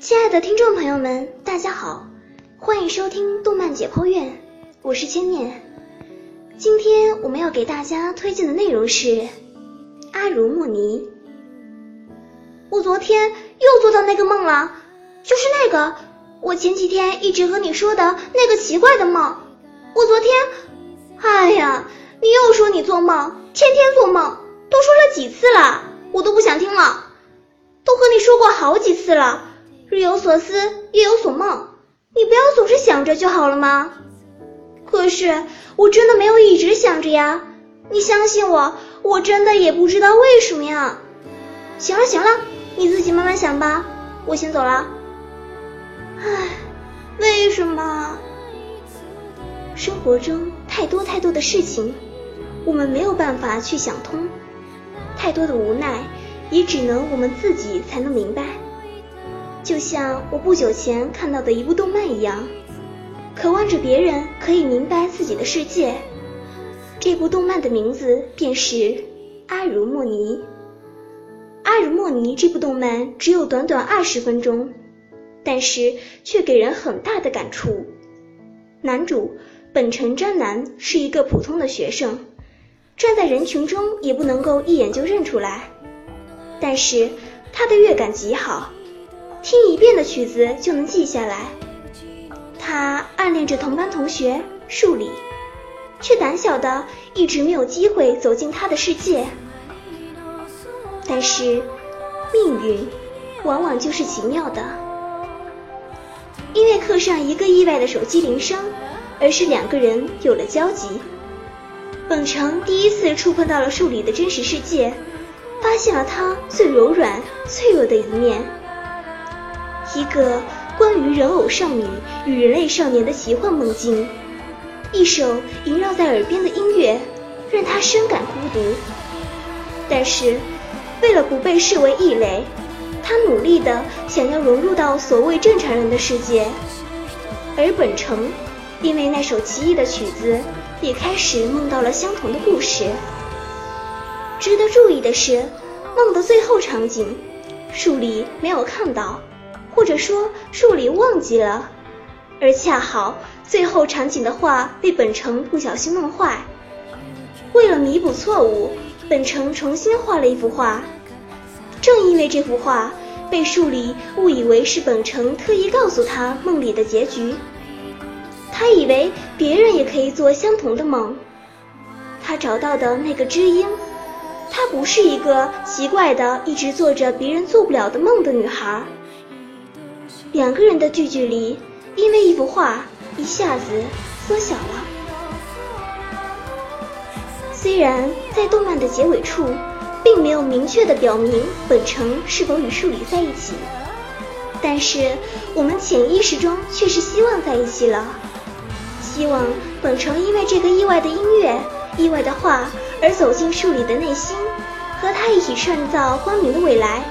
亲爱的听众朋友们，大家好，欢迎收听动漫解剖院，我是千念。今天我们要给大家推荐的内容是《阿如莫尼》。我昨天又做到那个梦了，就是那个我前几天一直和你说的那个奇怪的梦。我昨天，哎呀，你又说你做梦，天天做梦，都说了几次了，我都不想听了。都和你说过好几次了。日有所思，夜有所梦，你不要总是想着就好了吗？可是我真的没有一直想着呀，你相信我，我真的也不知道为什么呀。行了行了，你自己慢慢想吧，我先走了。唉，为什么？生活中太多太多的事情，我们没有办法去想通，太多的无奈，也只能我们自己才能明白。就像我不久前看到的一部动漫一样，渴望着别人可以明白自己的世界。这部动漫的名字便是《阿如莫尼》。《阿如莫尼》这部动漫只有短短二十分钟，但是却给人很大的感触。男主本城真男是一个普通的学生，站在人群中也不能够一眼就认出来，但是他的乐感极好。听一遍的曲子就能记下来。他暗恋着同班同学树理，却胆小的一直没有机会走进他的世界。但是命运往往就是奇妙的，因为课上一个意外的手机铃声，而使两个人有了交集。本城第一次触碰到了树里的真实世界，发现了它最柔软、脆弱的一面。一个关于人偶少女与人类少年的奇幻梦境，一首萦绕在耳边的音乐，让他深感孤独。但是，为了不被视为异类，他努力的想要融入到所谓正常人的世界。而本城，因为那首奇异的曲子，也开始梦到了相同的故事。值得注意的是，梦的最后场景，树里没有看到。或者说树里忘记了，而恰好最后场景的画被本城不小心弄坏。为了弥补错误，本城重新画了一幅画。正因为这幅画被树里误以为是本城特意告诉他梦里的结局，他以为别人也可以做相同的梦。他找到的那个知音，她不是一个奇怪的一直做着别人做不了的梦的女孩。两个人的距距离，因为一幅画一下子缩小了。虽然在动漫的结尾处，并没有明确的表明本城是否与树里在一起，但是我们潜意识中却是希望在一起了。希望本城因为这个意外的音乐、意外的画而走进树里的内心，和他一起创造光明的未来，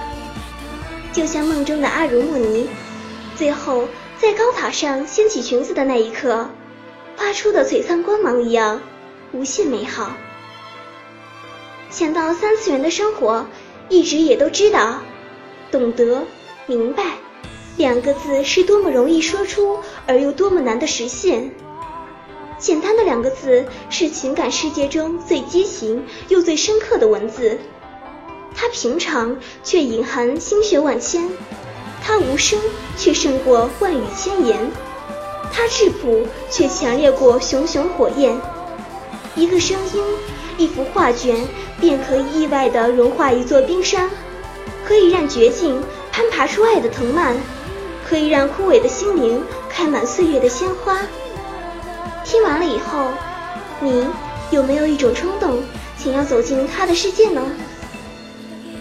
就像梦中的阿如木尼。最后，在高塔上掀起裙子的那一刻，发出的璀璨光芒一样，无限美好。想到三次元的生活，一直也都知道，懂得、明白两个字是多么容易说出，而又多么难的实现。简单的两个字，是情感世界中最激情又最深刻的文字，它平常却隐含心血万千。它无声，却胜过万语千言；它质朴，却强烈过熊熊火焰。一个声音，一幅画卷，便可以意外地融化一座冰山，可以让绝境攀爬出爱的藤蔓，可以让枯萎的心灵开满岁月的鲜花。听完了以后，你有没有一种冲动，想要走进他的世界呢？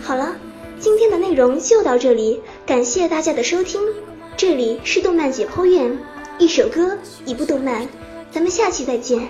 好了。今天的内容就到这里，感谢大家的收听。这里是动漫解剖院，一首歌，一部动漫，咱们下期再见。